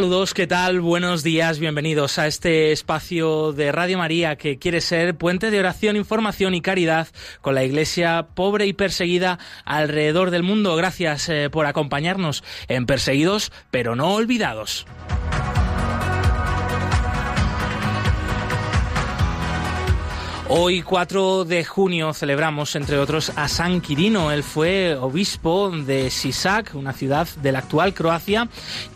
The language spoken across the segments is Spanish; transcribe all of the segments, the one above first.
Saludos, ¿qué tal? Buenos días, bienvenidos a este espacio de Radio María que quiere ser puente de oración, información y caridad con la Iglesia pobre y perseguida alrededor del mundo. Gracias eh, por acompañarnos en Perseguidos pero no olvidados. Hoy, 4 de junio, celebramos, entre otros, a San Quirino. Él fue obispo de Sisak, una ciudad de la actual Croacia,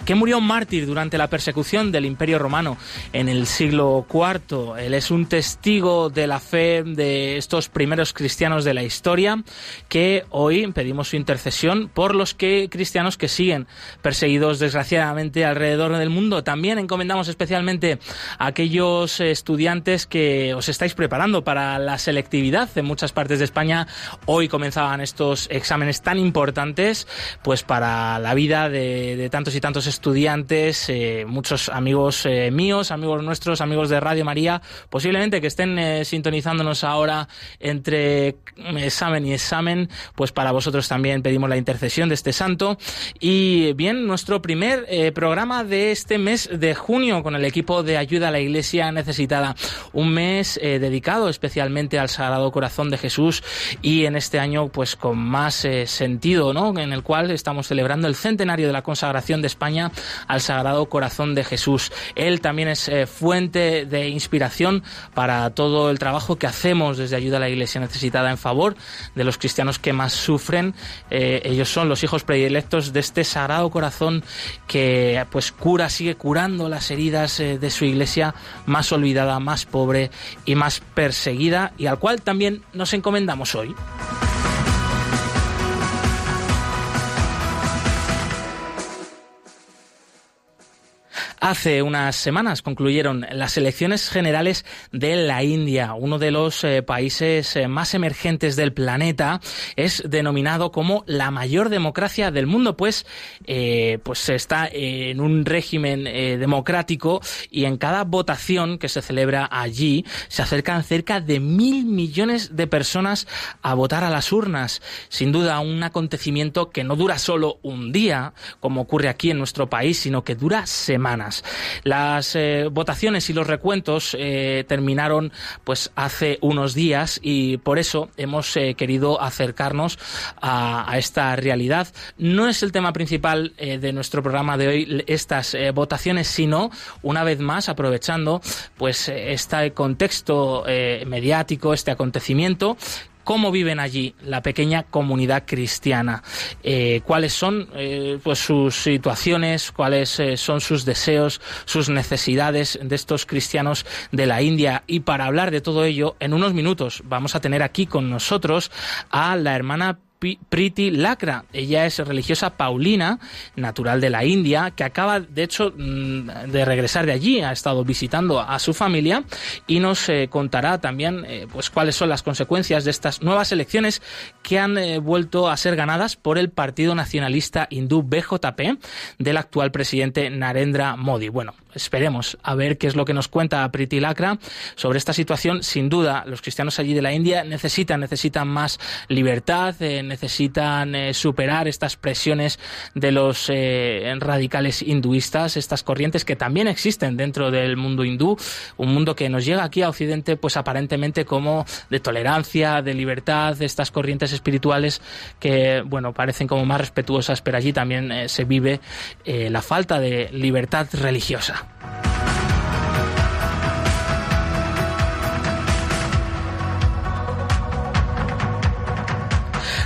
que murió mártir durante la persecución del Imperio Romano en el siglo IV. Él es un testigo de la fe de estos primeros cristianos de la historia, que hoy pedimos su intercesión por los que, cristianos que siguen perseguidos desgraciadamente alrededor del mundo. También encomendamos especialmente a aquellos estudiantes que os estáis preparando para la selectividad en muchas partes de España. Hoy comenzaban estos exámenes tan importantes, pues para la vida de, tantos y tantos estudiantes, eh, muchos amigos eh, míos, amigos nuestros, amigos de Radio María, posiblemente que estén eh, sintonizándonos ahora entre examen y examen, pues para vosotros también pedimos la intercesión de este santo. Y bien, nuestro primer programa de este mes de junio con el equipo de ayuda a la Iglesia necesitada, un mes dedicado especialmente al Sagrado Corazón de Jesús y en este año pues con más eh, sentido, ¿no? En el cual estamos celebrando el centenario de la consagración de España al Sagrado Corazón de Jesús. Él también es eh, fuente de inspiración para todo el trabajo que hacemos desde Ayuda a la Iglesia Necesitada en favor de los cristianos que más sufren. Eh, ellos son los hijos predilectos de este Sagrado Corazón que pues cura, sigue curando las heridas de su iglesia más olvidada, más pobre y más perseguida seguida y al cual también nos encomendamos hoy. Hace unas semanas concluyeron las elecciones generales de la India, uno de los eh, países eh, más emergentes del planeta. Es denominado como la mayor democracia del mundo, pues, eh, pues está en un régimen democrático y en cada votación que se celebra allí se acercan cerca de mil millones de personas a votar a las urnas. Sin duda, un acontecimiento que no dura solo un día, como ocurre aquí en nuestro país, sino que dura semanas. Las eh, votaciones y los recuentos eh, terminaron pues hace unos días y por eso hemos eh, querido acercarnos a, a, esta realidad. No es el tema principal de nuestro programa de hoy estas votaciones, sino una vez más aprovechando pues este contexto mediático, este acontecimiento cómo viven allí la pequeña comunidad cristiana, eh, cuáles son eh, pues sus situaciones, cuáles eh, son sus deseos, sus necesidades de estos cristianos de la India. Y para hablar de todo ello, en unos minutos vamos a tener aquí con nosotros a la hermana Priti Lakra. Ella es religiosa paulina, natural de la India, que acaba, de hecho, mm, de regresar de allí, ha estado visitando a su familia y nos eh, contará también eh, pues cuáles son las consecuencias de estas nuevas elecciones que han eh, vuelto a ser ganadas por el Partido Nacionalista Hindú BJP del actual presidente Narendra Modi. Bueno, esperemos a ver qué es lo que nos cuenta Priti Lakra sobre esta situación. Sin duda, los cristianos allí de la India necesitan, necesitan más libertad, eh, superar estas presiones de los eh, radicales hinduistas, estas corrientes que también existen dentro del mundo hindú, un mundo que nos llega aquí a Occidente pues aparentemente como de tolerancia, de libertad, estas corrientes espirituales que bueno parecen como más respetuosas, pero allí también eh, se vive la falta de libertad religiosa.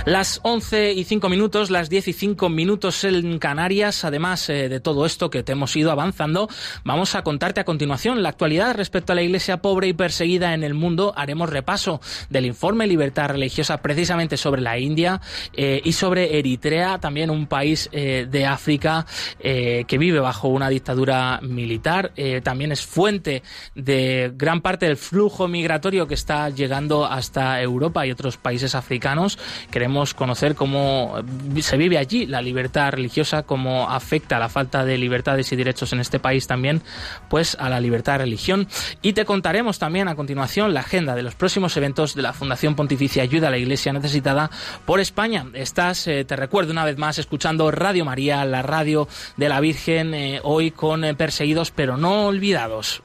Las 11 y 5 minutos, las 10 y 5 minutos en Canarias. Además eh, de todo esto que te hemos ido avanzando, vamos a contarte a continuación la actualidad respecto a la iglesia pobre y perseguida en el mundo. Haremos repaso del informe Libertad Religiosa precisamente sobre la India eh, y sobre Eritrea, también un país eh, de África que vive bajo una dictadura militar. también es fuente de gran parte del flujo migratorio que está llegando hasta Europa y otros países africanos. Queremos conocer cómo se vive allí la libertad religiosa, cómo afecta la falta de libertades y derechos en este país también, pues a la libertad de religión. Y te contaremos también a continuación la agenda de los próximos eventos de la Fundación Pontificia Ayuda a la Iglesia Necesitada por España. Estás, eh, te recuerdo una vez más, escuchando Radio María, la radio de la Virgen, eh, hoy con eh, perseguidos pero no olvidados.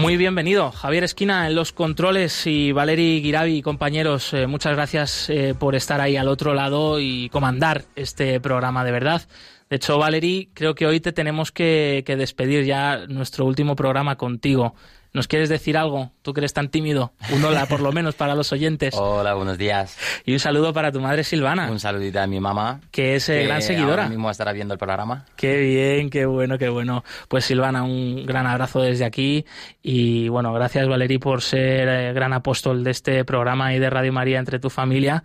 Muy bienvenido, Javier Esquina en los controles y Valeri Giravi, compañeros, eh, muchas gracias eh, por estar ahí al otro lado y comandar este programa de verdad. De hecho, Valeri, creo que hoy te tenemos que despedir ya nuestro último programa contigo. ¿Nos quieres decir algo? Tú que eres tan tímido. Un hola, por lo menos, para los oyentes. Hola, buenos días. Y un saludo para tu madre Silvana. Un saludito a mi mamá. Que es eh, gran seguidora. Ahora mismo estará viendo el programa. Qué bien, qué bueno, qué bueno. Pues Silvana, un gran abrazo desde aquí. Y bueno, gracias Valerí por ser eh, gran apóstol de este programa y de Radio María entre tu familia.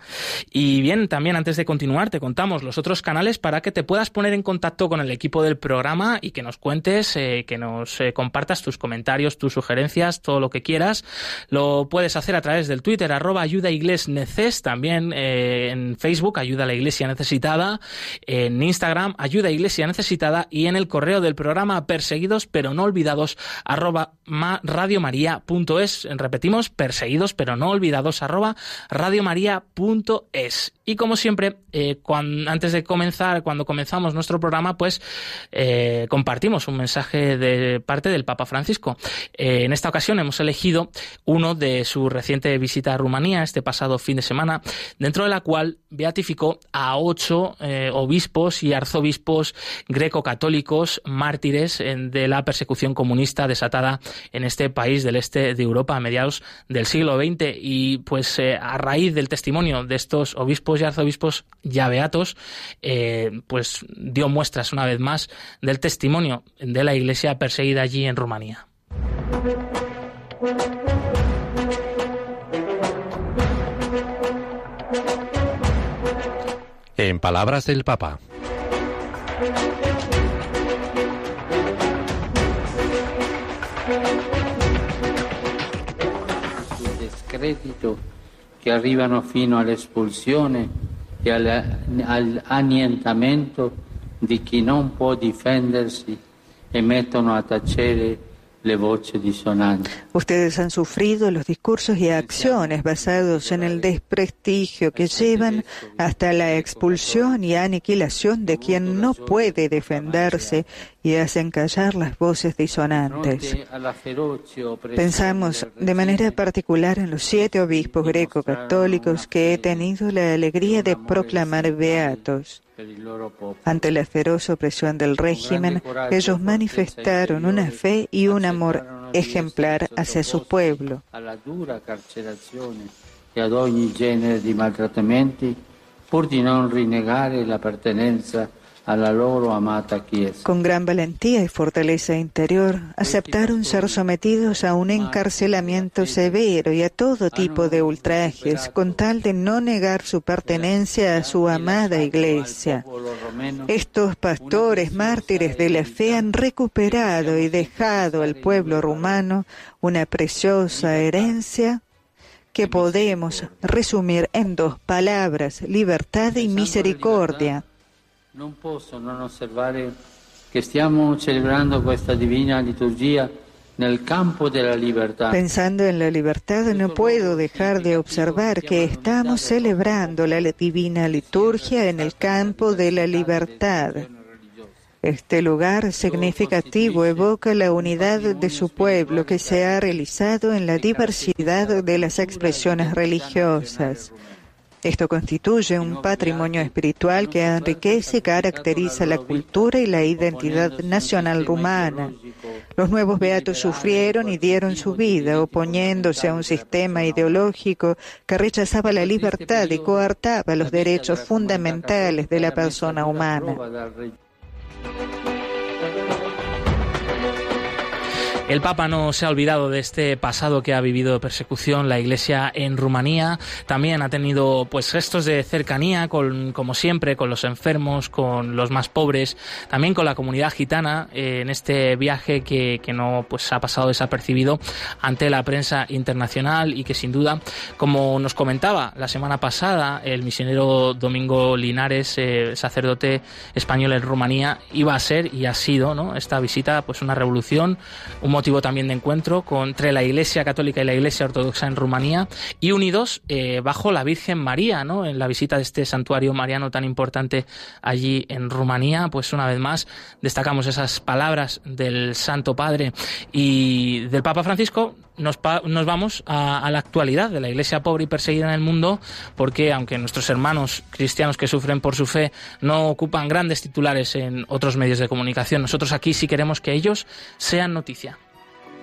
Y bien, también antes de continuar, te contamos los otros canales para que te puedas poner en contacto con el equipo del programa y que nos cuentes, eh, que nos compartas tus comentarios, tus sugerencias todo lo que quieras. Lo puedes hacer a través del Twitter, arroba ayuda neces, también eh, en Facebook, ayuda a la iglesia necesitada, en Instagram, ayuda iglesia necesitada y en el correo del programa perseguidos pero no olvidados, arroba radiomaria.es. Repetimos, perseguidos pero no olvidados, arroba radiomaria.es. Y como siempre, eh, antes de comenzar, cuando comenzamos nuestro programa, pues eh, compartimos un mensaje de parte del Papa Francisco. En esta ocasión hemos elegido uno de su reciente visita a Rumanía, este pasado fin de semana, dentro de la cual beatificó a ocho eh, obispos y arzobispos greco-católicos mártires de la persecución comunista desatada en este país del este de Europa a mediados del siglo XX. Y pues a raíz del testimonio de estos obispos y arzobispos ya beatos, eh, pues dio muestras una vez más del testimonio de la iglesia perseguida allí en Rumanía. En palabras del Papa. descrédito che arrivano fino all'espulsione e all'annientamento di chi non può difendersi e mettono a tacere Ustedes han sufrido los discursos y acciones basados en el desprestigio que llevan hasta la expulsión y aniquilación de quien no puede defenderse y hacen callar las voces disonantes. Pensamos de manera particular en los siete obispos greco-católicos que he tenido la alegría de proclamar beatos. Ante la feroz opresión del régimen, ellos manifestaron una fe y un amor ejemplar hacia su pueblo. e ad ogni genere di maltrattamenti, pur di non rinnegare la pertenenza con gran valentía y fortaleza interior, aceptaron ser sometidos a un encarcelamiento severo y a todo tipo de ultrajes, con tal de no negar su pertenencia a su amada iglesia. Estos pastores mártires de la fe han recuperado y dejado al pueblo rumano una preciosa herencia que podemos resumir en dos palabras, libertad y misericordia. Non posso non osservare che stiamo celebrando questa divina liturgia nel campo della libertà. Pensando en la libertad, no puedo dejar de observar que estamos celebrando la divina liturgia en el campo de la libertad. Este lugar significativo evoca la unidad de su pueblo que se ha realizado en la diversidad de las expresiones religiosas. Esto constituye un patrimonio espiritual que enriquece y caracteriza la cultura y la identidad nacional rumana. Los nuevos beatos sufrieron y dieron su vida, oponiéndose a un sistema ideológico que rechazaba la libertad y coartaba los derechos fundamentales de la persona humana. El Papa no se ha olvidado de este pasado que ha vivido persecución la Iglesia en Rumanía. También ha tenido pues gestos de cercanía con, como siempre, con los enfermos, con los más pobres, también con la comunidad gitana eh, en este viaje que, que, no pues ha pasado desapercibido ante la prensa internacional y que sin duda, como nos comentaba la semana pasada el misionero Domingo Linares, eh, sacerdote español en Rumanía, iba a ser y ha sido, ¿no? Esta visita pues una revolución, un motivo también de encuentro entre la Iglesia Católica y la Iglesia Ortodoxa en Rumanía y unidos eh, bajo la Virgen María, ¿no? En la visita de este santuario mariano tan importante allí en Rumanía, pues una vez más destacamos esas palabras del Santo Padre y del Papa Francisco. Nos, nos vamos a, a la actualidad de la Iglesia pobre y perseguida en el mundo, porque aunque nuestros hermanos cristianos que sufren por su fe no ocupan grandes titulares en otros medios de comunicación, nosotros aquí sí queremos que ellos sean noticia.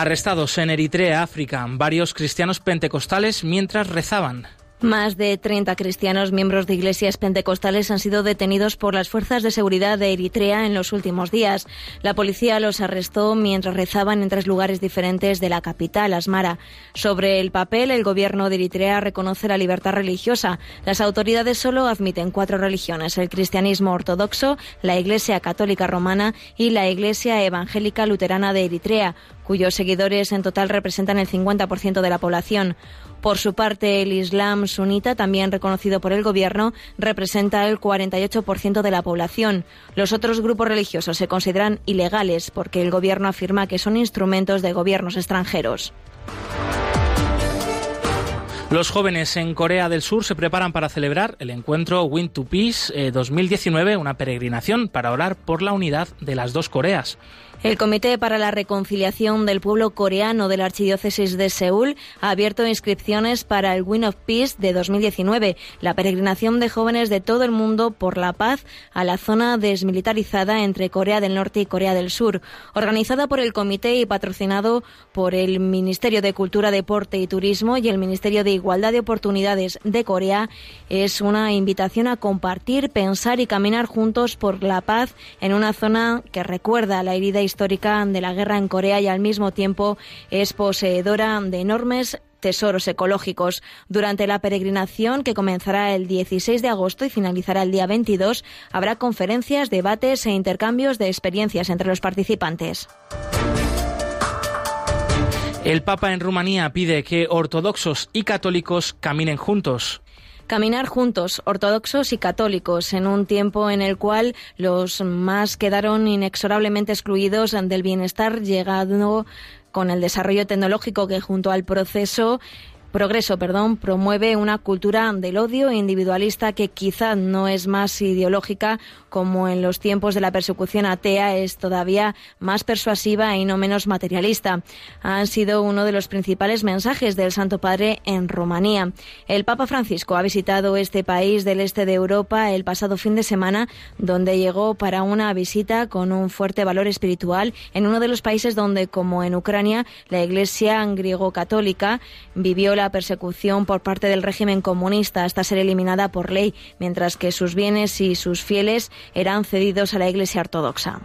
Arrestados en Eritrea, África, varios cristianos pentecostales mientras rezaban. Más de 30 cristianos miembros de iglesias pentecostales han sido detenidos por las fuerzas de seguridad de Eritrea en los últimos días. La policía los arrestó mientras rezaban en tres lugares diferentes de la capital, Asmara. Sobre el papel, el gobierno de Eritrea reconoce la libertad religiosa. Las autoridades solo admiten cuatro religiones, el cristianismo ortodoxo, la Iglesia católica romana y la Iglesia evangélica luterana de Eritrea cuyos seguidores en total representan el 50% de la población. Por su parte, el Islam sunita, también reconocido por el gobierno, representa el 48% de la población. Los otros grupos religiosos se consideran ilegales porque el gobierno afirma que son instrumentos de gobiernos extranjeros. Los jóvenes en Corea del Sur se preparan para celebrar el encuentro Win to Peace 2019, una peregrinación para orar por la unidad de las dos Coreas. El Comité para la Reconciliación del Pueblo Coreano de la Archidiócesis de Seúl ha abierto inscripciones para el Win of Peace de 2019, la peregrinación de jóvenes de todo el mundo por la paz a la zona desmilitarizada entre Corea del Norte y Corea del Sur. Organizada por el Comité y patrocinado por el Ministerio de Cultura, Deporte y Turismo y el Ministerio de Igualdad de Oportunidades de Corea, es una invitación a compartir, pensar y caminar juntos por la paz en una zona que recuerda la herida histórica de la guerra en Corea y al mismo tiempo es poseedora de enormes tesoros ecológicos. Durante la peregrinación, que comenzará el 16 de agosto y finalizará el día 22, habrá conferencias, debates e intercambios de experiencias entre los participantes. El Papa en Rumanía pide que ortodoxos y católicos caminen juntos. Caminar juntos, ortodoxos y católicos, en un tiempo en el cual los más quedaron inexorablemente excluidos del bienestar, llegado con el desarrollo tecnológico que junto al proceso progreso, perdón, promueve una cultura del odio individualista que quizá no es más ideológica como en los tiempos de la persecución atea es todavía más persuasiva y no menos materialista. Han sido uno de los principales mensajes del Santo Padre en Rumanía. El Papa Francisco ha visitado este país del este de Europa el pasado fin de semana, donde llegó para una visita con un fuerte valor espiritual en uno de los países donde, como en Ucrania, la Iglesia griego-católica vivió la persecución por parte del régimen comunista hasta ser eliminada por ley, mientras que sus bienes y sus fieles eran cedidos a la Iglesia Ortodoxa.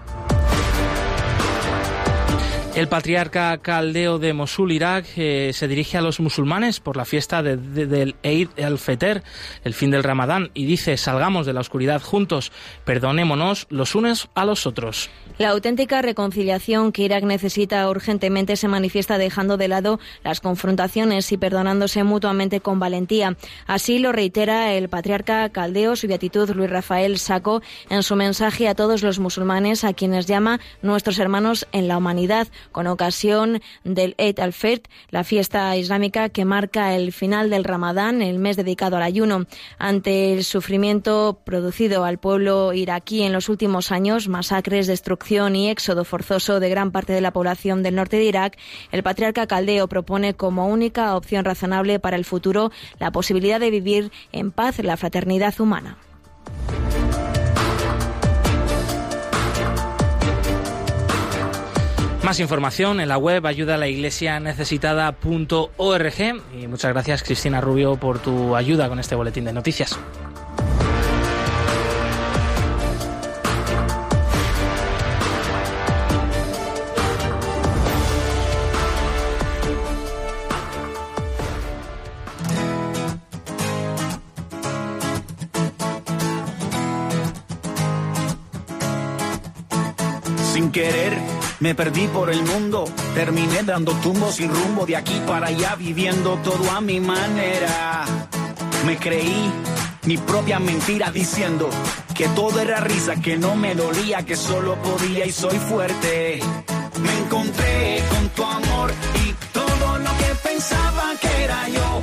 El patriarca caldeo de Mosul, Irak, eh, se dirige a los musulmanes por la fiesta del Eid al-Fitr, el fin del Ramadán, y dice, salgamos de la oscuridad juntos, perdonémonos los unos a los otros. La auténtica reconciliación que Irak necesita urgentemente se manifiesta dejando de lado las confrontaciones y perdonándose mutuamente con valentía. Así lo reitera el patriarca caldeo, su beatitud Luis Rafael Saco, en su mensaje a todos los musulmanes, a quienes llama nuestros hermanos en la humanidad con ocasión del Eid al-Fitr, la fiesta islámica que marca el final del Ramadán, el mes dedicado al ayuno. Ante el sufrimiento producido al pueblo iraquí en los últimos años, masacres, destrucción y éxodo forzoso de gran parte de la población del norte de Irak, el patriarca caldeo propone como única opción razonable para el futuro la posibilidad de vivir en paz la fraternidad humana. Más información en la web ayuda a la iglesia y muchas gracias Cristina Rubio por tu ayuda con este boletín de noticias. Me perdí por el mundo, terminé dando tumbos sin rumbo de aquí para allá, viviendo todo a mi manera. Me creí mi propia mentira diciendo que todo era risa, que no me dolía, que solo podía y soy fuerte. Me encontré con tu amor y todo lo que pensaba que era yo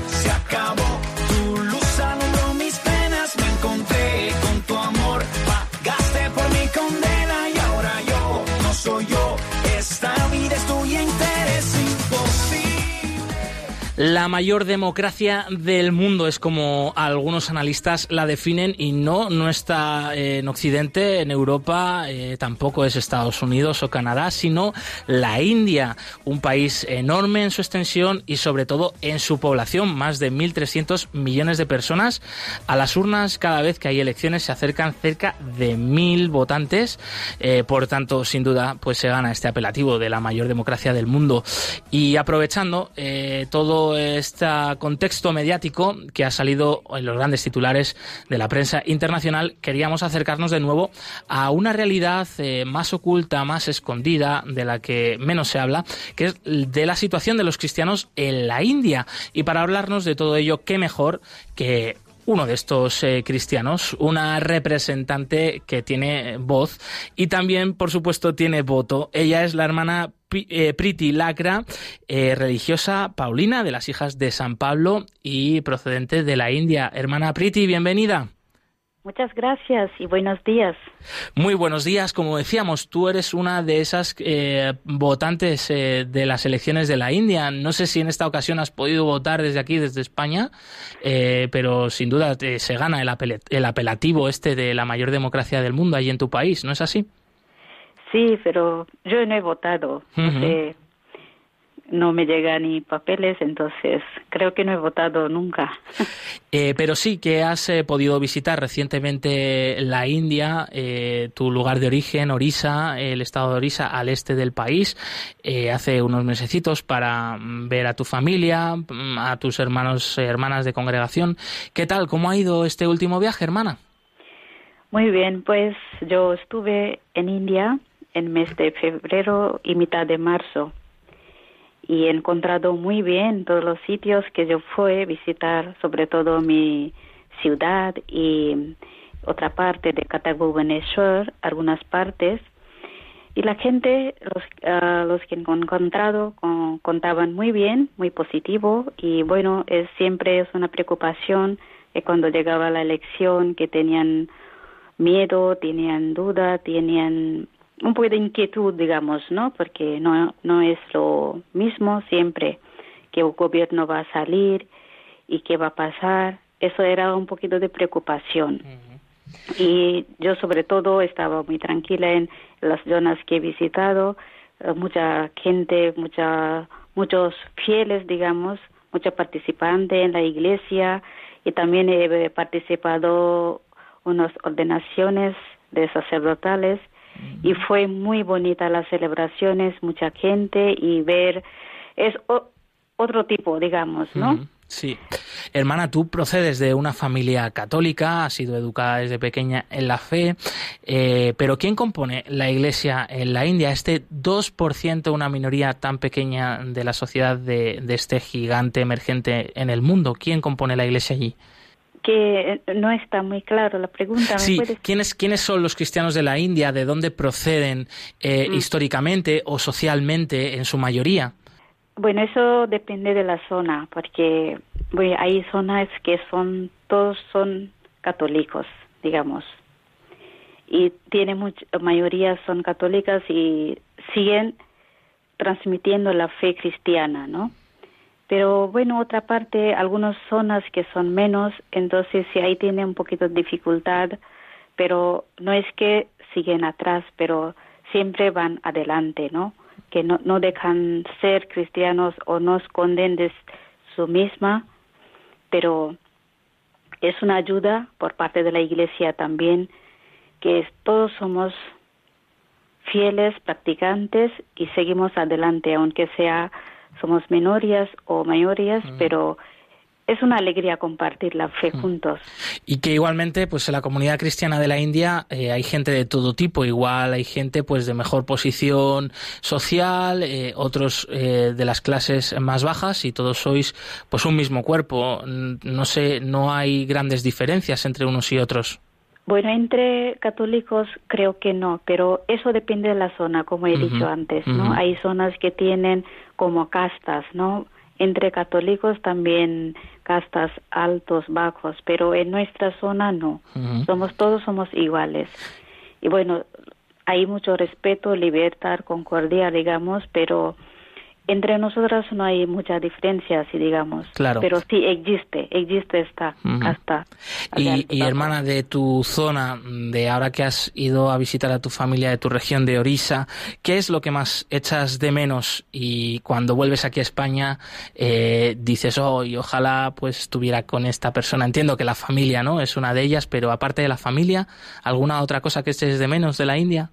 La mayor democracia del mundo es como algunos analistas la definen y no, no está en Occidente, en Europa, eh, tampoco es Estados Unidos o Canadá, sino la India, un país enorme en su extensión y sobre todo en su población, más de 1.300 millones de personas. A las urnas cada vez que hay elecciones se acercan cerca de 1.000 votantes, eh, por tanto, sin duda, pues se gana este apelativo de la mayor democracia del mundo. Y aprovechando eh, todo este contexto mediático que ha salido en los grandes titulares de la prensa internacional, queríamos acercarnos de nuevo a una realidad eh, más oculta, más escondida, de la que menos se habla, que es de la situación de los cristianos en la India. Y para hablarnos de todo ello, qué mejor que uno de estos eh, cristianos, una representante que tiene voz y también, por supuesto, tiene voto. Ella es la hermana eh, Priti Lacra, eh, religiosa paulina de las hijas de San Pablo y procedente de la India. Hermana Priti, bienvenida. Muchas gracias y buenos días. Muy buenos días. Como decíamos, tú eres una de esas eh, votantes eh, de las elecciones de la India. No sé si en esta ocasión has podido votar desde aquí, desde España, eh, pero sin duda te- se gana el, apel- el apelativo este de la mayor democracia del mundo ahí en tu país, ¿no es así? Sí, pero yo no he votado. No me llegan ni papeles, entonces creo que no he votado nunca. Eh, pero sí que has eh, podido visitar recientemente la India, eh, tu lugar de origen, Orissa, el estado de Orissa, al este del país, eh, hace unos mesecitos para mm, ver a tu familia, mm, a tus hermanos y hermanas de congregación. ¿Qué tal? ¿Cómo ha ido este último viaje, hermana? Muy bien, pues yo estuve en India en mes de febrero y mitad de marzo y he encontrado muy bien todos los sitios que yo fui a visitar, sobre todo mi ciudad y otra parte de Kataguboneshwar, algunas partes. Y la gente, los, ah, los que he encontrado, con- contaban muy bien, muy positivo. Y bueno, es, siempre es una preocupación que cuando llegaba la elección, que tenían miedo, tenían duda, tenían un poco de inquietud, digamos, ¿no? Porque no, no es lo mismo siempre que el gobierno va a salir y qué va a pasar. Eso era un poquito de preocupación. Y yo sobre todo estaba muy tranquila en las zonas que he visitado, eh, mucha gente, mucha, muchos fieles, digamos, muchos participantes en la iglesia y también he participado unas ordenaciones de sacerdotales y fue muy bonita las celebraciones, mucha gente y ver es otro tipo, digamos, ¿no? Sí. Hermana, tú procedes de una familia católica, has sido educada desde pequeña en la fe, eh, pero ¿quién compone la Iglesia en la India? Este 2%, una minoría tan pequeña de la sociedad de, este gigante emergente en el mundo, ¿quién compone la Iglesia allí? Que no está muy claro la pregunta. sí, ¿quiénes, ¿quiénes son los cristianos de la India? ¿De dónde proceden eh, mm. históricamente o socialmente en su mayoría? Bueno, eso depende de la zona, porque hay zonas que son, todos son católicos, digamos, y tiene mucha mayoría son católicas y siguen transmitiendo la fe cristiana, ¿no? Pero bueno, otra parte, algunas zonas que son menos, entonces sí ahí tiene un poquito de dificultad, pero no es que siguen atrás, pero siempre van adelante, ¿no? que no, no dejan ser cristianos o no esconden de su misma, pero es una ayuda por parte de la Iglesia también, que todos somos fieles, practicantes y seguimos adelante, aunque sea somos minorías o mayorías, mm. pero es una alegría compartir la fe mm. juntos. Y que igualmente, pues en la comunidad cristiana de la India eh, hay gente de todo tipo, igual hay gente pues de mejor posición social, eh, otros eh, de las clases más bajas y todos sois pues un mismo cuerpo. No sé, no hay grandes diferencias entre unos y otros. Bueno, entre católicos creo que no, pero eso depende de la zona, como he dicho antes, ¿no? Hay zonas que tienen como castas, ¿no? entre católicos también castas altos, bajos, pero en nuestra zona no. Somos todos somos iguales. Y bueno, hay mucho respeto, libertad, concordia, digamos, pero entre nosotras no hay mucha diferencia, si digamos. Claro. Pero sí existe, existe esta hasta. Y, hermana de tu zona, de ahora que has ido a visitar a tu familia de tu región de Orisa, ¿qué es lo que más echas de menos? Y cuando vuelves aquí a España, eh, dices, oh, y ojalá pues estuviera con esta persona. Entiendo que la familia, ¿no? Es una de ellas, pero aparte de la familia, ¿alguna otra cosa que eches de menos de la India?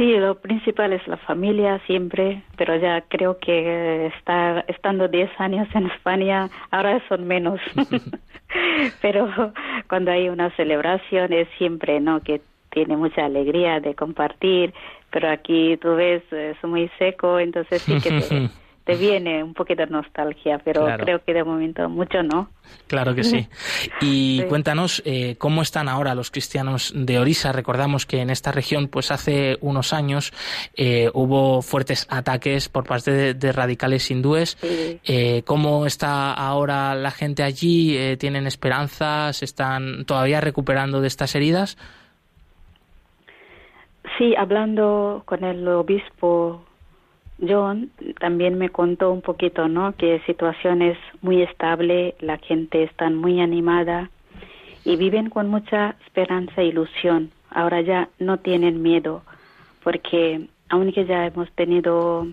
Sí, lo principal es la familia siempre, pero ya creo que está, estando 10 años en España, ahora son menos. pero cuando hay una celebración es siempre, ¿no? Que tiene mucha alegría de compartir, pero aquí tú ves, es muy seco, entonces sí que te, te viene un poquito de nostalgia, pero creo que de momento mucho no. Claro que sí. Y cuéntanos eh, cómo están ahora los cristianos de Orisa. Recordamos que en esta región, pues hace unos años eh, hubo fuertes ataques por parte de, radicales hindúes. Eh, ¿Cómo está ahora la gente allí? ¿Tienen esperanzas? ¿Están todavía recuperando de estas heridas? Sí, hablando con el obispo John también me contó un poquito, ¿no? Que situación es muy estable, la gente está muy animada y viven con mucha esperanza e ilusión. Ahora ya no tienen miedo, porque aunque ya hemos tenido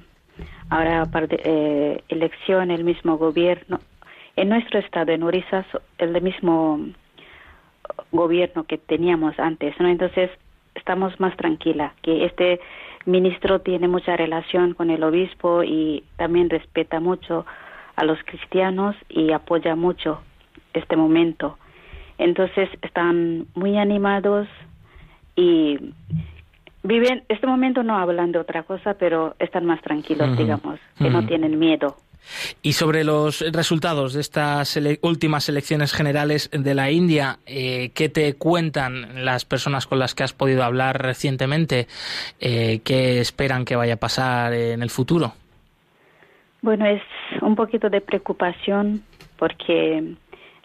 ahora eh, elección, el mismo gobierno, en nuestro estado, en Orissa, el mismo gobierno que teníamos antes, ¿no? Entonces estamos más tranquila, que este ministro tiene mucha relación con el obispo y también respeta mucho a los cristianos y apoya mucho este momento. Entonces están muy animados y viven, este momento no hablan de otra cosa, pero están más tranquilos, digamos, que no tienen miedo. Y sobre los resultados de estas últimas elecciones generales de la India, eh, ¿qué te cuentan las personas con las que has podido hablar recientemente? Eh, ¿Qué esperan que vaya a pasar en el futuro? Bueno, es un poquito de preocupación porque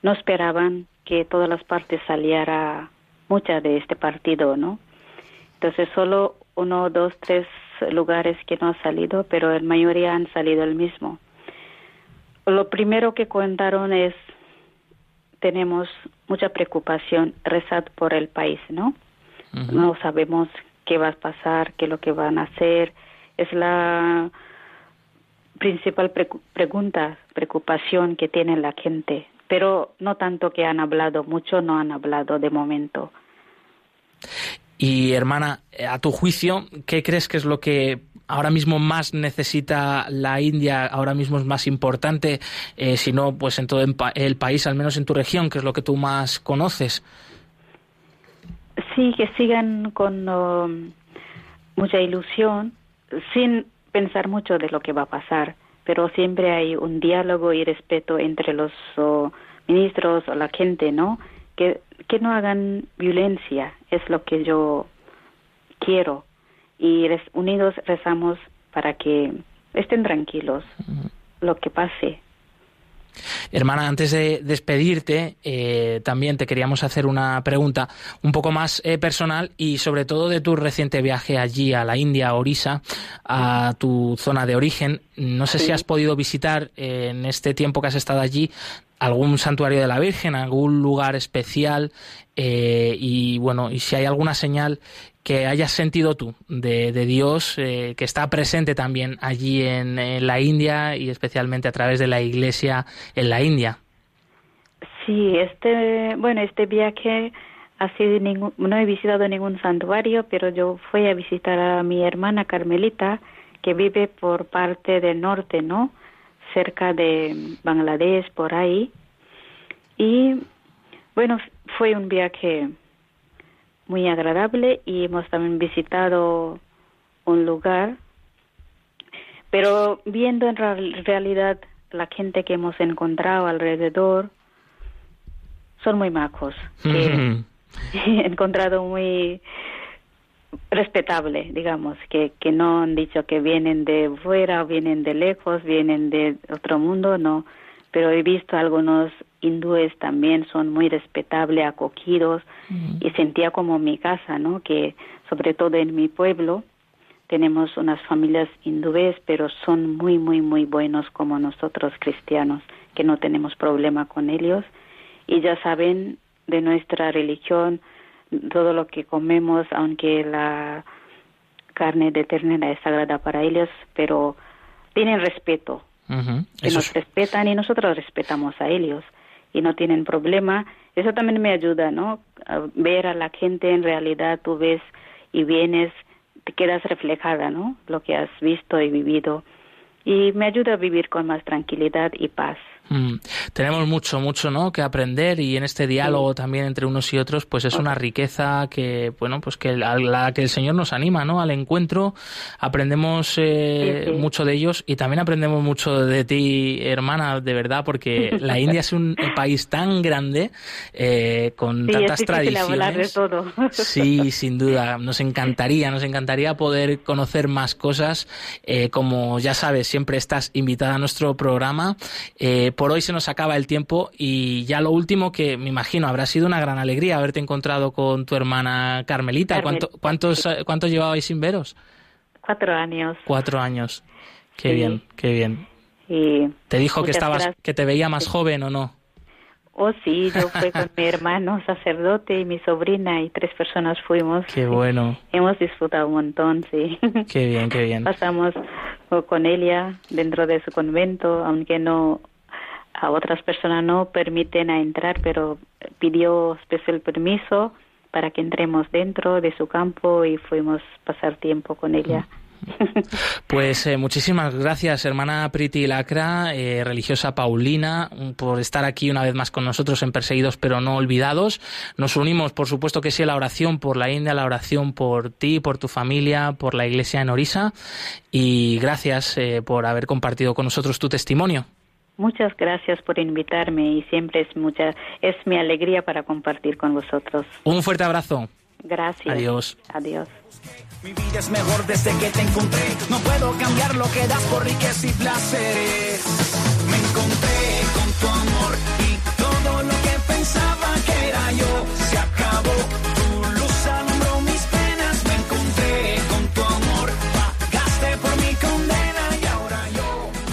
no esperaban que todas las partes saliera mucha de este partido, ¿no? Entonces solo uno, dos, tres lugares que no han salido, pero en mayoría han salido el mismo lo primero que contaron es tenemos mucha preocupación, rezar por el país, ¿no? No sabemos qué va a pasar, qué es lo que van a hacer. Es la principal pregunta, preocupación que tiene la gente. Pero no tanto que han hablado, mucho no han hablado de momento. Y hermana, a tu juicio, ¿qué crees que es lo que ahora mismo más necesita la India, ahora mismo es más importante, eh, si no, pues en todo el país, al menos en tu región, que es lo que tú más conoces? Sí, que sigan con um, mucha ilusión, sin pensar mucho de lo que va a pasar, pero siempre hay un diálogo y respeto entre los ministros o la gente, ¿no? Que, que no hagan violencia, es lo que yo quiero y unidos rezamos para que estén tranquilos, lo que pase. Hermana, antes de despedirte, eh, también te queríamos hacer una pregunta un poco más eh, personal y sobre todo de tu reciente viaje allí a la India, a Orisa, a tu zona de origen. No sé si has podido visitar eh, en este tiempo que has estado allí algún santuario de la Virgen, algún lugar especial y bueno, y si hay alguna señal que hayas sentido tú de, Dios eh, que está presente también allí en, la India y especialmente a través de la iglesia en la India. Sí, este, bueno, este viaje sido ningún, no he visitado ningún santuario, pero yo fui a visitar a mi hermana Carmelita que vive por parte del norte, ¿no? Cerca de Bangladesh, por ahí. Y bueno, fue un viaje muy agradable y hemos también visitado un lugar, pero viendo en realidad la gente que hemos encontrado alrededor, son muy majos, he encontrado muy respetable, digamos, que, que no han dicho que vienen de fuera, vienen de lejos, vienen de otro mundo, no, pero he visto algunos hindúes también son muy respetables, acogidos y sentía como mi casa, ¿no? Que sobre todo en mi pueblo tenemos unas familias hindúes, pero son muy, muy, muy buenos como nosotros cristianos, que no tenemos problema con ellos. Y ya saben de nuestra religión todo lo que comemos, aunque la carne de ternera es sagrada para ellos, pero tienen respeto, que nos respetan y nosotros respetamos a ellos y no tienen problema. Eso también me ayuda, ¿no? A ver a la gente en realidad, tú ves y vienes, te quedas reflejada, ¿no? Lo que has visto y vivido. Y me ayuda a vivir con más tranquilidad y paz. Mm. Tenemos mucho, mucho, ¿no? Que aprender y en este diálogo también entre unos y otros, pues es una riqueza que, bueno, pues que la, que el Señor nos anima, ¿no? Al encuentro aprendemos eh, mucho de ellos y también aprendemos mucho de ti, hermana, de verdad, porque la India es un país tan grande eh, con tantas tradiciones. Sí, sin duda. Nos encantaría, nos encantaría poder conocer más cosas. Eh, como ya sabes, siempre estás invitada a nuestro programa por hoy se nos acaba el tiempo y ya lo último que me imagino habrá sido una gran alegría haberte encontrado con tu hermana Carmelita. ¿Cuánto, cuántos, ¿Cuántos llevabais sin veros? Cuatro años. Cuatro años. Qué bien, qué bien. ¿Te dijo que estabas, que te veía más joven o no? Oh, sí, yo fui con mi hermano sacerdote y mi sobrina y tres personas fuimos. Qué bueno. Hemos disfrutado un montón, sí. Qué bien, qué bien. Pasamos con ella dentro de su convento, aunque no a otras personas no permiten a entrar, pero pidió especial permiso para que entremos dentro de su campo y fuimos a pasar tiempo con ella. Pues eh, muchísimas gracias, hermana Priti Lacra, eh, religiosa Paulina, por estar aquí una vez más con nosotros en Perseguidos pero no olvidados. Nos unimos, por supuesto que sí, a la oración por la India, la oración por ti, por tu familia, por la iglesia en Orisa. Y gracias eh, por haber compartido con nosotros tu testimonio. Muchas gracias por invitarme y siempre es mucha es mi alegría para compartir con vosotros. Un fuerte abrazo. Gracias. Adiós. Adiós. Mi vida es mejor desde que te encontré. No puedo cambiar lo que das por riqueza y placeres.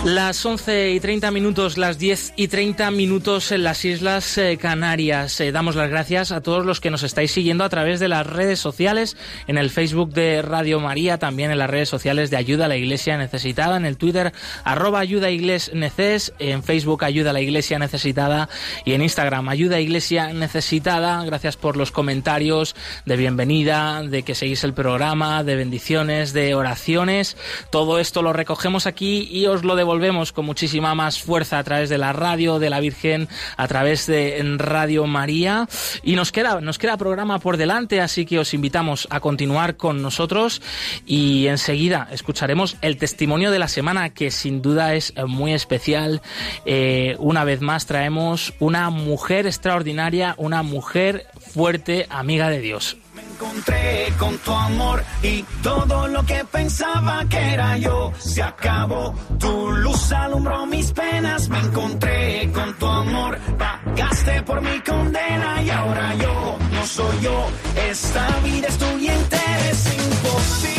Las 11 y 30 minutos, las 10 y 30 minutos en las Islas eh, Canarias. Eh, damos las gracias a todos los que nos estáis siguiendo a través de las redes sociales, en el Facebook de Radio María, también en las redes sociales de Ayuda a la Iglesia Necesitada, en el Twitter arroba Ayuda Igles Neces, en Facebook Ayuda a la Iglesia Necesitada y en Instagram Ayuda Iglesia Necesitada. Gracias por los comentarios de bienvenida, de que seguís el programa, de bendiciones, de oraciones. Todo esto lo recogemos aquí y os lo devolvemos volvemos con muchísima más fuerza a través de la radio de la Virgen, a través de Radio María. Y nos queda, nos queda programa por delante, así que os invitamos a continuar con nosotros y enseguida escucharemos el testimonio de la semana, que sin duda es muy especial. Eh, una vez más traemos una mujer extraordinaria, una mujer fuerte, amiga de Dios encontré con tu amor y todo lo que pensaba que era yo se acabó. Tu luz alumbró mis penas, me encontré con tu amor. Pagaste por mi condena y ahora yo no soy yo. Esta vida es tuya entera, es imposible.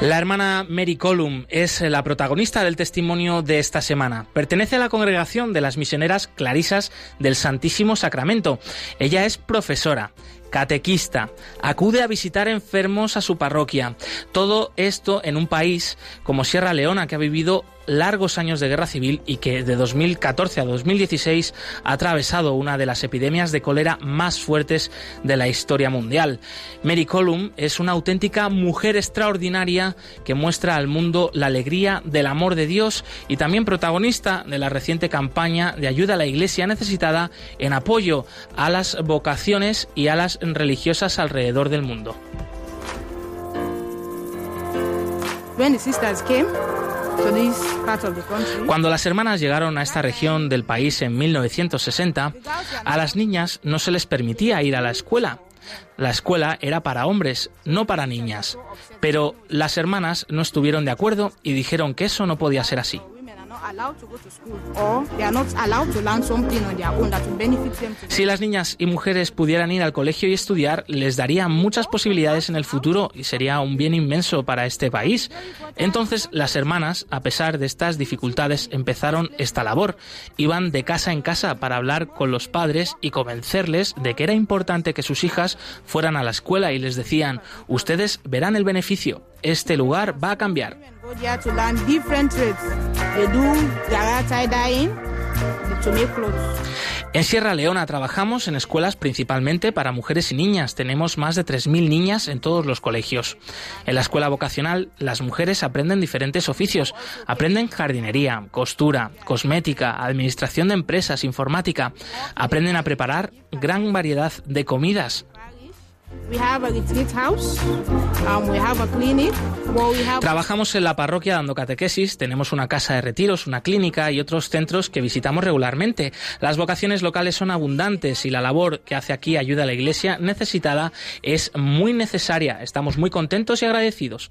La hermana Mary Colum es la protagonista del testimonio de esta semana. Pertenece a la congregación de las misioneras clarisas del Santísimo Sacramento. Ella es profesora catequista, acude a visitar enfermos a su parroquia. Todo esto en un país como Sierra Leona, que ha vivido largos años de guerra civil y que de 2014 a 2016 ha atravesado una de las epidemias de cólera más fuertes de la historia mundial. Mary Colum es una auténtica mujer extraordinaria que muestra al mundo la alegría del amor de Dios y también protagonista de la reciente campaña de ayuda a la Iglesia necesitada en apoyo a las vocaciones y a las religiosas alrededor del mundo. Cuando las hermanas llegaron a esta región del país en 1960, a las niñas no se les permitía ir a la escuela. La escuela era para hombres, no para niñas. Pero las hermanas no estuvieron de acuerdo y dijeron que eso no podía ser así. Si las niñas y mujeres pudieran ir al colegio y estudiar, les daría muchas posibilidades en el futuro y sería un bien inmenso para este país. Entonces las hermanas, a pesar de estas dificultades, empezaron esta labor. Iban de casa en casa para hablar con los padres y convencerles de que era importante que sus hijas fueran a la escuela y les decían, ustedes verán el beneficio, este lugar va a cambiar. En Sierra Leona trabajamos en escuelas principalmente para mujeres y niñas. Tenemos más de 3.000 niñas en todos los colegios. En la escuela vocacional las mujeres aprenden diferentes oficios. Aprenden jardinería, costura, cosmética, administración de empresas, informática. Aprenden a preparar gran variedad de comidas. Trabajamos en la parroquia dando catequesis, tenemos una casa de retiros, una clínica y otros centros que visitamos regularmente. Las vocaciones locales son abundantes y la labor que hace aquí ayuda a la iglesia necesitada es muy necesaria. Estamos muy contentos y agradecidos.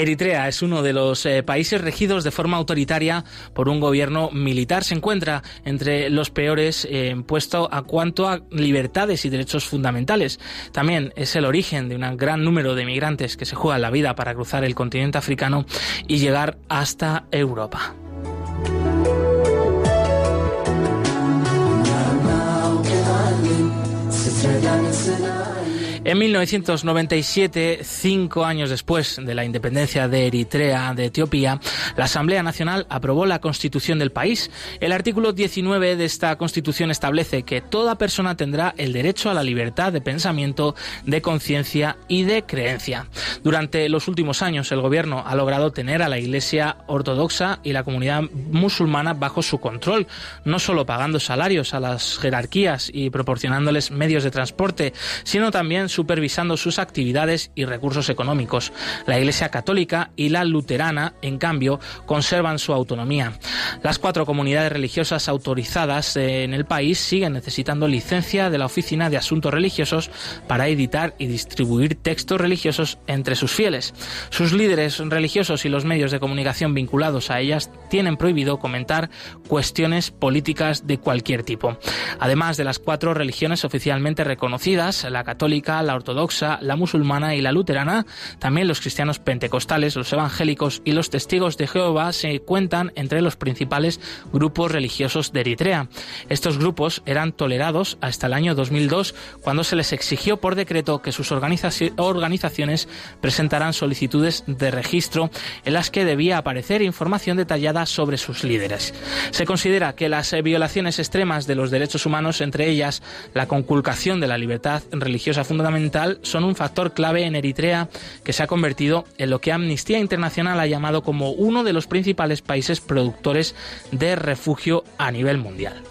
Eritrea es uno de los eh, países regidos de forma autoritaria por un gobierno militar. Se encuentra entre los peores eh, puesto a cuanto a libertades y derechos fundamentales. También es el origen de un gran número de migrantes que se juegan la vida para cruzar el continente africano y llegar hasta Europa. En 1997, cinco años después de la independencia de Eritrea de Etiopía, la Asamblea Nacional aprobó la constitución del país. El artículo 19 de esta constitución establece que toda persona tendrá el derecho a la libertad de pensamiento, de conciencia y de creencia. Durante los últimos años, el gobierno ha logrado tener a la Iglesia ortodoxa y la comunidad musulmana bajo su control, no solo pagando salarios a las jerarquías y proporcionándoles medios de transporte, sino también supervisando sus actividades y recursos económicos. La Iglesia Católica y la Luterana, en cambio, conservan su autonomía. Las cuatro comunidades religiosas autorizadas en el país siguen necesitando licencia de la Oficina de Asuntos Religiosos para editar y distribuir textos religiosos entre sus fieles. Sus líderes religiosos y los medios de comunicación vinculados a ellas tienen prohibido comentar cuestiones políticas de cualquier tipo. Además de las cuatro religiones oficialmente reconocidas, la católica, la ortodoxa, la musulmana y la luterana, también los cristianos pentecostales, los evangélicos y los testigos de Jehová se cuentan entre los principales grupos religiosos de Eritrea. Estos grupos eran tolerados hasta el año 2002, cuando se les exigió por decreto que sus organizaciones presentaran solicitudes de registro en las que debía aparecer información detallada sobre sus líderes. Se considera que las violaciones extremas de los derechos humanos, entre ellas la conculcación de la libertad religiosa fundamental, son un factor clave en Eritrea que se ha convertido en lo que Amnistía Internacional ha llamado como uno de los principales países productores de refugio a nivel mundial.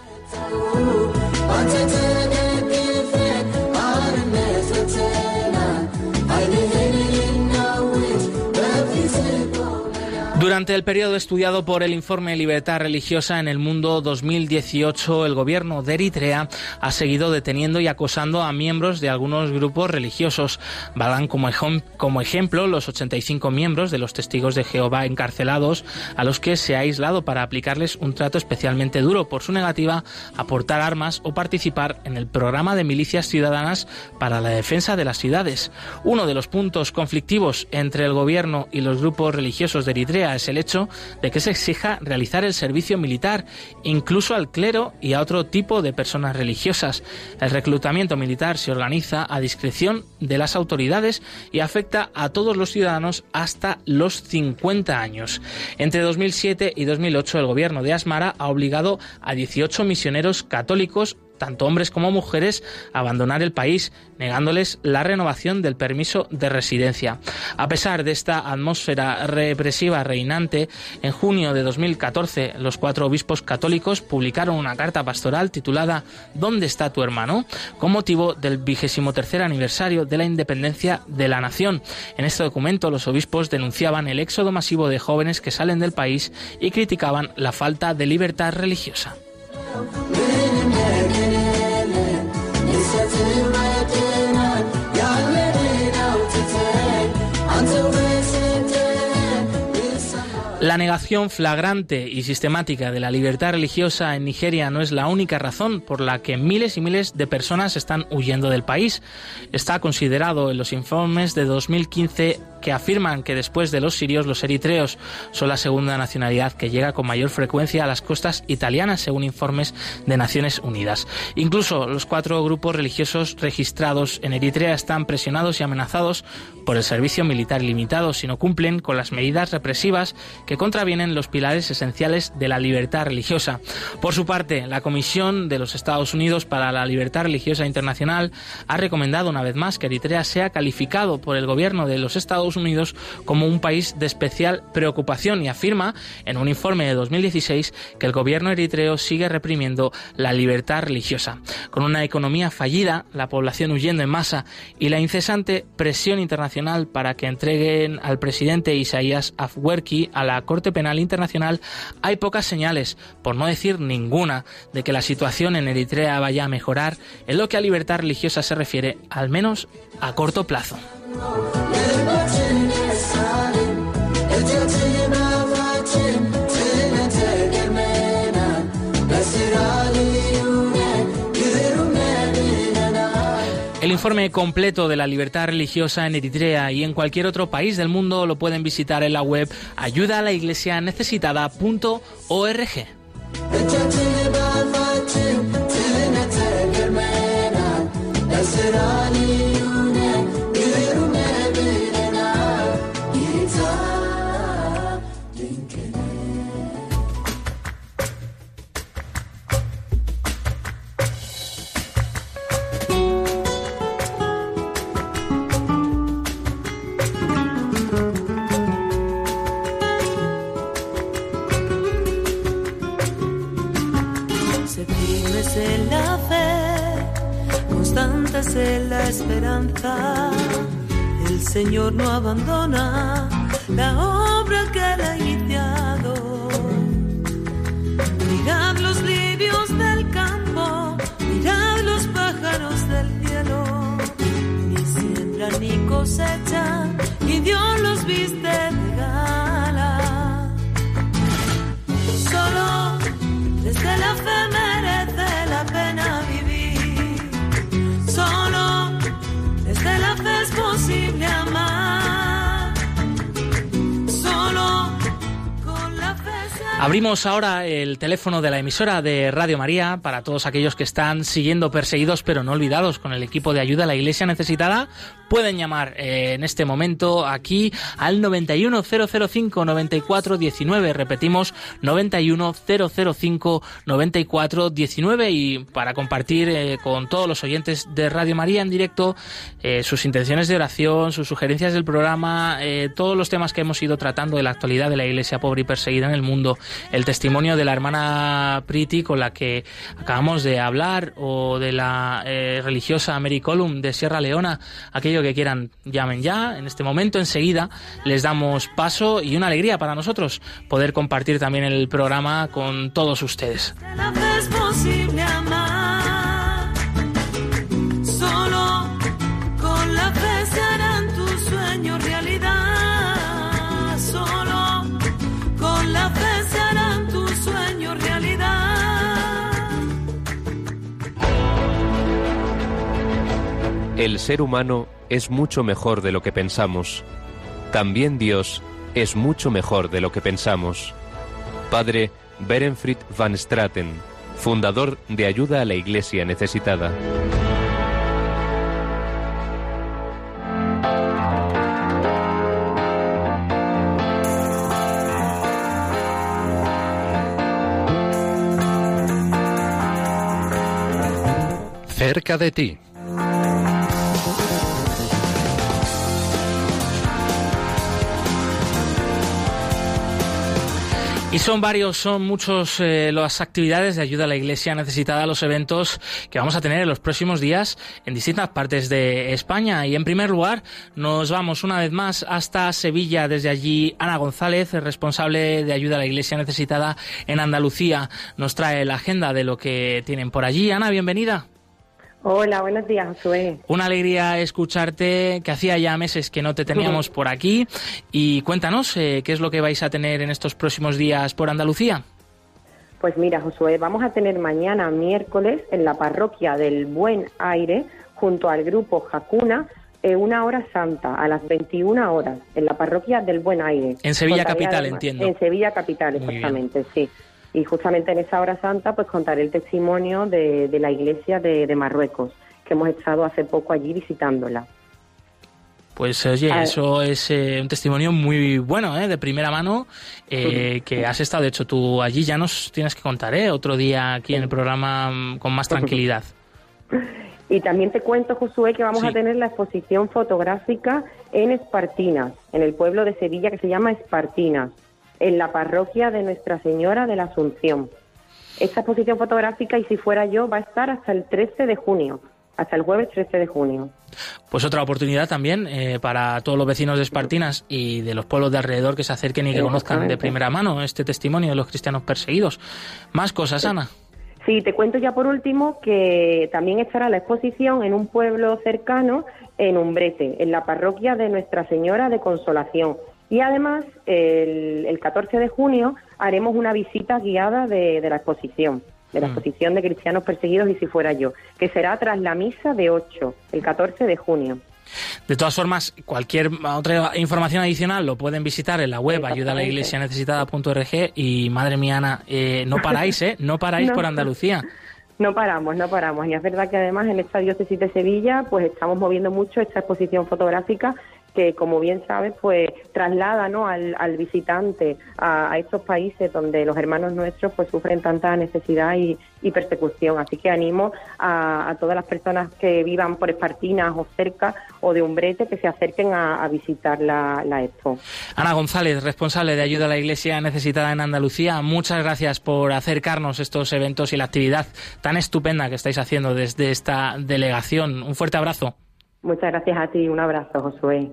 Durante el periodo estudiado por el informe Libertad Religiosa en el Mundo 2018, el gobierno de Eritrea ha seguido deteniendo y acosando a miembros de algunos grupos religiosos. Valgan como, como ejemplo los 85 miembros de los testigos de Jehová encarcelados, a los que se ha aislado para aplicarles un trato especialmente duro por su negativa a portar armas o participar en el programa de milicias ciudadanas para la defensa de las ciudades. Uno de los puntos conflictivos entre el gobierno y los grupos religiosos de Eritrea es el hecho de que se exija realizar el servicio militar, incluso al clero y a otro tipo de personas religiosas. El reclutamiento militar se organiza a discreción de las autoridades y afecta a todos los ciudadanos hasta los 50 años. Entre 2007 y 2008 el gobierno de Asmara ha obligado a 18 misioneros católicos tanto hombres como mujeres, abandonar el país, negándoles la renovación del permiso de residencia. A pesar de esta atmósfera represiva reinante, en junio de 2014 los cuatro obispos católicos publicaron una carta pastoral titulada ¿Dónde está tu hermano? con motivo del vigésimo tercer aniversario de la independencia de la nación. En este documento los obispos denunciaban el éxodo masivo de jóvenes que salen del país y criticaban la falta de libertad religiosa. La negación flagrante y sistemática de la libertad religiosa en Nigeria no es la única razón por la que miles y miles de personas están huyendo del país. Está considerado en los informes de 2015 que afirman que después de los sirios, los eritreos son la segunda nacionalidad que llega con mayor frecuencia a las costas italianas, según informes de Naciones Unidas. Incluso los cuatro grupos religiosos registrados en Eritrea están presionados y amenazados por el servicio militar ilimitado si no cumplen con las medidas represivas que contravienen los pilares esenciales de la libertad religiosa. Por su parte, la Comisión de los Estados Unidos para la Libertad Religiosa Internacional ha recomendado una vez más que Eritrea sea calificado por el gobierno de los Estados Unidos como un país de especial preocupación y afirma en un informe de 2016 que el gobierno eritreo sigue reprimiendo la libertad religiosa. Con una economía fallida, la población huyendo en masa y la incesante presión internacional para que entreguen al presidente Isaías Afwerki a la Corte Penal Internacional, hay pocas señales, por no decir ninguna, de que la situación en Eritrea vaya a mejorar en lo que a libertad religiosa se refiere, al menos a corto plazo. El informe completo de la libertad religiosa en Eritrea y en cualquier otro país del mundo lo pueden visitar en la web ayudalaiglesianecesitada.org. Se El Señor no abandona la obra que él ha iniciado. Mirad los lirios del campo, mirad los pájaros del cielo. Ni siembran ni cosechan, y Dios los viste de gala. Solo desde la fe Abrimos ahora el teléfono de la emisora de Radio María para todos aquellos que están siguiendo perseguidos pero no olvidados con el equipo de ayuda a la Iglesia necesitada. Pueden llamar eh, en este momento aquí al 910059419. Repetimos 910059419 y para compartir eh, con todos los oyentes de Radio María en directo eh, sus intenciones de oración, sus sugerencias del programa, todos los temas que hemos ido tratando de la actualidad de la Iglesia pobre y perseguida en el mundo, el testimonio de la hermana Priti con la que acabamos de hablar o de la eh, religiosa Mary Colum de Sierra Leona, aquello que quieran llamen ya, en este momento enseguida les damos paso y una alegría para nosotros poder compartir también el programa con todos ustedes. El ser humano es mucho mejor de lo que pensamos. También Dios es mucho mejor de lo que pensamos. Padre Berenfried van Straten, fundador de Ayuda a la Iglesia Necesitada. Cerca de ti. Y son varios, son muchos eh, las actividades de ayuda a la Iglesia necesitada, los eventos que vamos a tener en los próximos días en distintas partes de España. Y en primer lugar, nos vamos una vez más hasta Sevilla. Desde allí, Ana González, responsable de ayuda a la Iglesia necesitada en Andalucía, nos trae la agenda de lo que tienen por allí. Ana, bienvenida. Hola, buenos días, Josué. Una alegría escucharte, que hacía ya meses que no te teníamos por aquí. Y cuéntanos, eh, ¿qué es lo que vais a tener en estos próximos días por Andalucía? Pues mira, Josué, vamos a tener mañana miércoles en la parroquia del Buen Aire, junto al grupo Jacuna, eh, una hora santa, a las 21 horas, en la parroquia del Buen Aire. En Sevilla Capital, entiendo. En Sevilla Capital, exactamente, sí. Y justamente en esa hora santa, pues contaré el testimonio de, de la iglesia de, de Marruecos, que hemos estado hace poco allí visitándola. Pues oye, Ah. eso es eh, un testimonio muy bueno, ¿eh? de primera mano, eh, que has estado, de hecho, tú allí ya nos tienes que contar, ¿eh? otro día aquí en el programa mm, con más tranquilidad. Y también te cuento, Josué, que vamos a tener la exposición fotográfica en Espartinas, en el pueblo de Sevilla que se llama Espartinas, en la parroquia de Nuestra Señora de la Asunción. Esta exposición fotográfica, y si fuera yo, va a estar hasta el 13 de junio, hasta el jueves 13 de junio. Pues otra oportunidad también eh, para todos los vecinos de Espartinas y de los pueblos de alrededor que se acerquen y que conozcan de primera mano este testimonio de los cristianos perseguidos. Más cosas, Ana. Sí, te cuento ya por último que también estará la exposición en un pueblo cercano, en Umbrete, en la parroquia de Nuestra Señora de Consolación. Y además, el, el 14 de junio haremos una visita guiada de, de la exposición, de la Mm. exposición de cristianos perseguidos y si fuera yo, que será tras la misa de 8, el 14 de junio. De todas formas, cualquier otra información adicional lo pueden visitar en la web ayudalaiglesianecesitada.org y madre mía, Ana, eh, no paráis, ¿eh? No paráis No. por Andalucía. No paramos, no paramos. Y es verdad que además en esta diócesis de Sevilla pues estamos moviendo mucho esta exposición fotográfica que, como bien sabes, pues traslada ¿no? al, al visitante a, estos países donde los hermanos nuestros pues sufren tanta necesidad y, y persecución. Así que animo a, a todas las personas que vivan por Espartinas o cerca o de Umbrete que se acerquen a, a visitar la, la expo. Ana González, responsable de ayuda a la Iglesia necesitada en Andalucía, muchas gracias por acercarnos estos eventos y la actividad tan estupenda que estáis haciendo desde esta delegación. Un fuerte abrazo. Muchas gracias a ti. Un abrazo, Josué.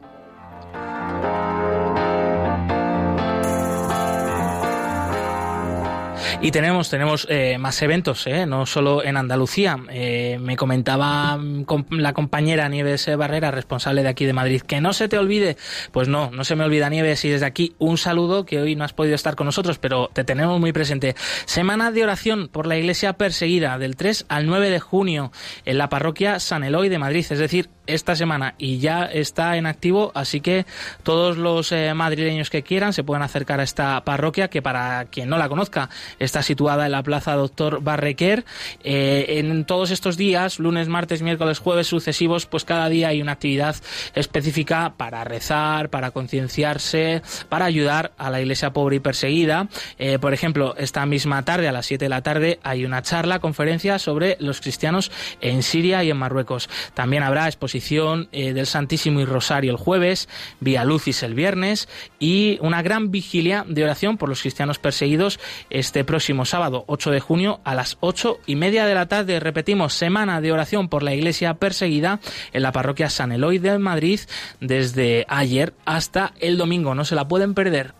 Y tenemos, tenemos eh, más eventos, eh, no solo en Andalucía. Eh, me comentaba mm, la compañera Nieves Barrera, responsable de aquí de Madrid, que no se te olvide. Pues no, no se me olvida Nieves y desde aquí un saludo que hoy no has podido estar con nosotros, pero te tenemos muy presente. Semana de oración por la iglesia perseguida del 3 al 9 de junio en la parroquia San Eloy de Madrid, es decir, esta semana y ya está en activo, así que todos los eh, madrileños que quieran se pueden acercar a esta parroquia que para quien no la conozca está situada en la Plaza Doctor Barrequer. Eh, en todos estos días, lunes, martes, miércoles, jueves sucesivos, pues cada día hay una actividad específica para rezar, para concienciarse, para ayudar a la iglesia pobre y perseguida. Eh, por ejemplo, esta misma tarde, a las 7 de la tarde, hay una charla, conferencia sobre los cristianos en Siria y en Marruecos. También habrá eh, del Santísimo y Rosario el jueves, Vía Lucis el viernes y una gran vigilia de oración por los cristianos perseguidos este próximo sábado 8 de junio a las 8 y media de la tarde. Repetimos, semana de oración por la iglesia perseguida en la parroquia San Eloy de Madrid desde ayer hasta el domingo. No se la pueden perder.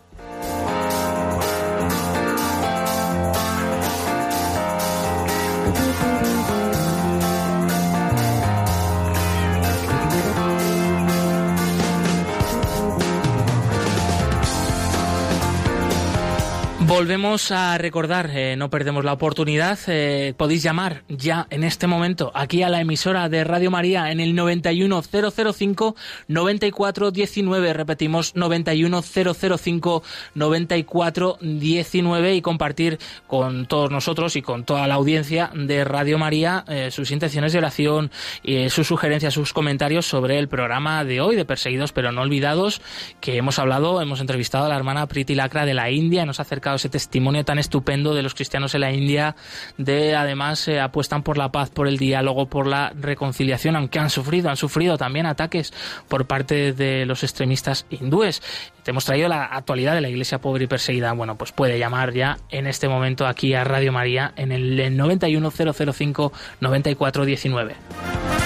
Volvemos a recordar, eh, no perdemos la oportunidad, eh, podéis llamar ya en este momento aquí a la emisora de Radio María en el 91005-9419, repetimos 91005-9419 y compartir con todos nosotros y con toda la audiencia de Radio María eh, sus intenciones de oración, eh, sus sugerencias, sus comentarios sobre el programa de hoy de Perseguidos pero no olvidados, que hemos hablado, hemos entrevistado a la hermana Priti Lacra de la India, nos ha acercado testimonio tan estupendo de los cristianos en la India, de además eh, apuestan por la paz, por el diálogo, por la reconciliación, aunque han sufrido, han sufrido también ataques por parte de los extremistas hindúes. Te hemos traído la actualidad de la iglesia pobre y perseguida. Bueno, pues puede llamar ya en este momento aquí a Radio María en el 91005 9419.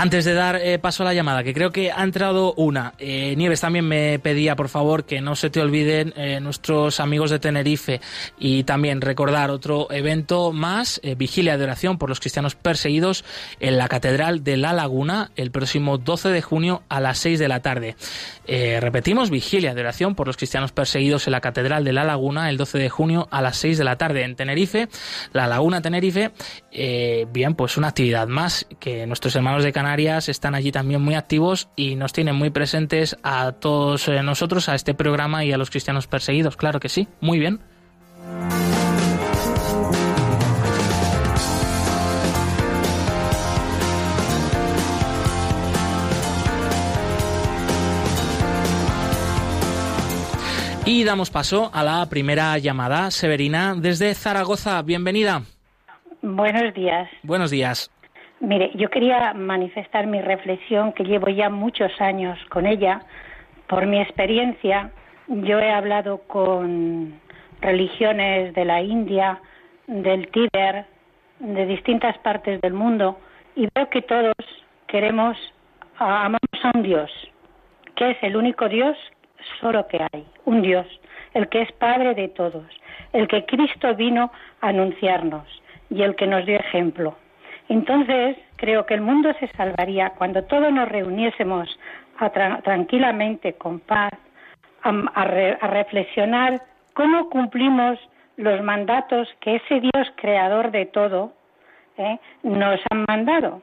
Antes de dar eh, paso a la llamada, que creo que ha entrado una, eh, Nieves también me pedía, por favor, que no se te olviden eh, nuestros amigos de Tenerife y también recordar otro evento más, eh, Vigilia de Oración por los Cristianos Perseguidos en la Catedral de La Laguna el próximo 12 de junio a las 6 de la tarde. Repetimos, Vigilia de Oración por los Cristianos Perseguidos en la Catedral de La Laguna el 12 de junio a las 6 de la tarde en Tenerife, La Laguna Tenerife. Eh, bien, pues una actividad más que nuestros hermanos de Canarias están allí también muy activos y nos tienen muy presentes a todos eh, nosotros, a este programa y a los cristianos perseguidos. Claro que sí, muy bien. Y damos paso a la primera llamada. Severina, desde Zaragoza, bienvenida. Buenos días. Buenos días. Mire, yo quería manifestar mi reflexión que llevo ya muchos años con ella. Por mi experiencia, yo he hablado con religiones de la India, del Tíber, de distintas partes del mundo y veo que todos queremos, amamos a un Dios, que es el único Dios solo que hay, un Dios, el que es Padre de todos, el que Cristo vino a anunciarnos y el que nos dio ejemplo. Entonces, creo que el mundo se salvaría cuando todos nos reuniésemos tranquilamente, con paz, a reflexionar cómo cumplimos los mandatos que ese Dios creador de todo ¿eh? nos han mandado.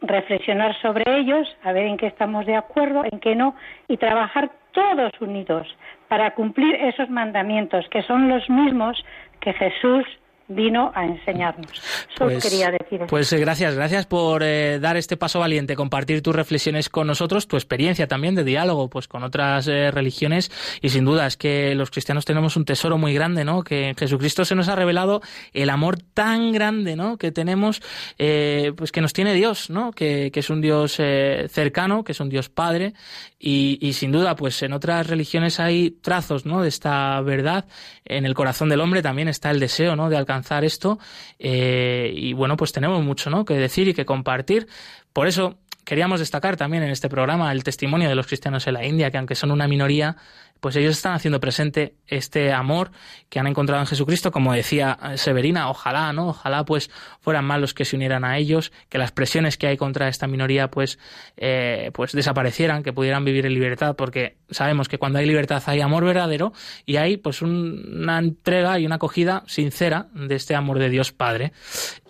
Reflexionar sobre ellos, a ver en qué estamos de acuerdo, en qué no, y trabajar todos unidos para cumplir esos mandamientos que son los mismos que Jesús vino a enseñarnos. Solo Pues, quería decir eso. pues eh, gracias, gracias por eh, dar este paso valiente, compartir tus reflexiones con nosotros, tu experiencia también de diálogo pues con otras eh, religiones y sin duda es que los cristianos tenemos un tesoro muy grande, ¿no? Que en Jesucristo se nos ha revelado el amor tan grande, ¿no? Que tenemos, eh, pues que nos tiene Dios, ¿no? Que, que es un Dios eh, cercano, que es un Dios Padre y, y sin duda pues en otras religiones hay trazos, ¿no? De esta verdad. En el corazón del hombre también está el deseo, ¿no? De alcanzar esto eh, y bueno pues tenemos mucho ¿no? que decir y que compartir por eso queríamos destacar también en este programa el testimonio de los cristianos en la India que aunque son una minoría pues ellos están haciendo presente este amor que han encontrado en Jesucristo, como decía Severina, ojalá, ¿no? Ojalá pues fueran más los que se unieran a ellos, que las presiones que hay contra esta minoría pues, eh, pues desaparecieran, que pudieran vivir en libertad, porque sabemos que cuando hay libertad hay amor verdadero y hay pues un, una entrega y una acogida sincera de este amor de Dios Padre.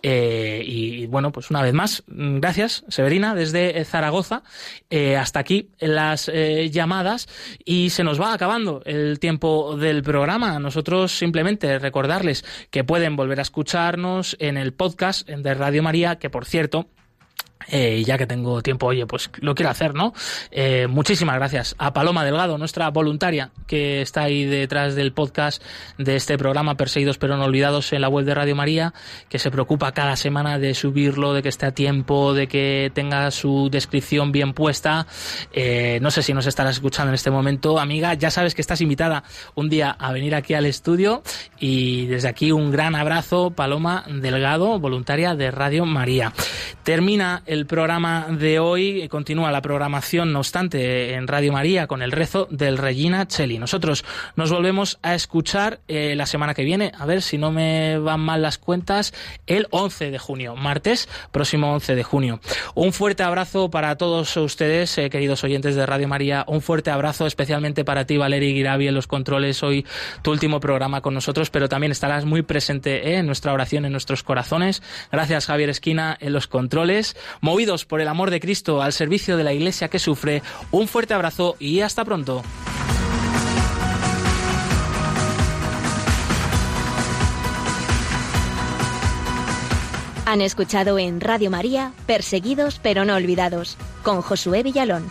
Eh, y, bueno, pues una vez más, gracias, Severina, desde Zaragoza. Eh, hasta aquí las eh, llamadas y se nos va acabando el tiempo del programa. Nosotros simplemente recordarles que pueden volver a escucharnos en el podcast de Radio María, que por cierto, eh, ya que tengo tiempo, oye, pues lo quiero hacer, ¿no? Eh, muchísimas gracias a Paloma Delgado, nuestra voluntaria, que está ahí detrás del podcast de este programa Perseguidos pero no olvidados en la web de Radio María, que se preocupa cada semana de subirlo, de que esté a tiempo, de que tenga su descripción bien puesta. Eh, no sé si nos estarás escuchando en este momento, amiga, ya sabes que estás invitada un día a venir aquí al estudio y desde aquí un gran abrazo, Paloma Delgado, voluntaria de Radio María. Termina el programa de hoy. Continúa la programación, no obstante, en Radio María con el rezo del Regina Cheli. Nosotros nos volvemos a escuchar eh, la semana que viene, a ver si no me van mal las cuentas, el 11 de junio, martes, próximo 11 de junio. Un fuerte abrazo para todos ustedes, eh, queridos oyentes de Radio María. Un fuerte abrazo especialmente para ti, Valeria Guiravi, en los controles. Hoy tu último programa con nosotros, pero también estarás muy presente eh, en nuestra oración, en nuestros corazones. Gracias, Javier Esquina, en los controles movidos por el amor de Cristo al servicio de la Iglesia que sufre. Un fuerte abrazo y hasta pronto. Han escuchado en Radio María Perseguidos pero no olvidados con Josué Villalón.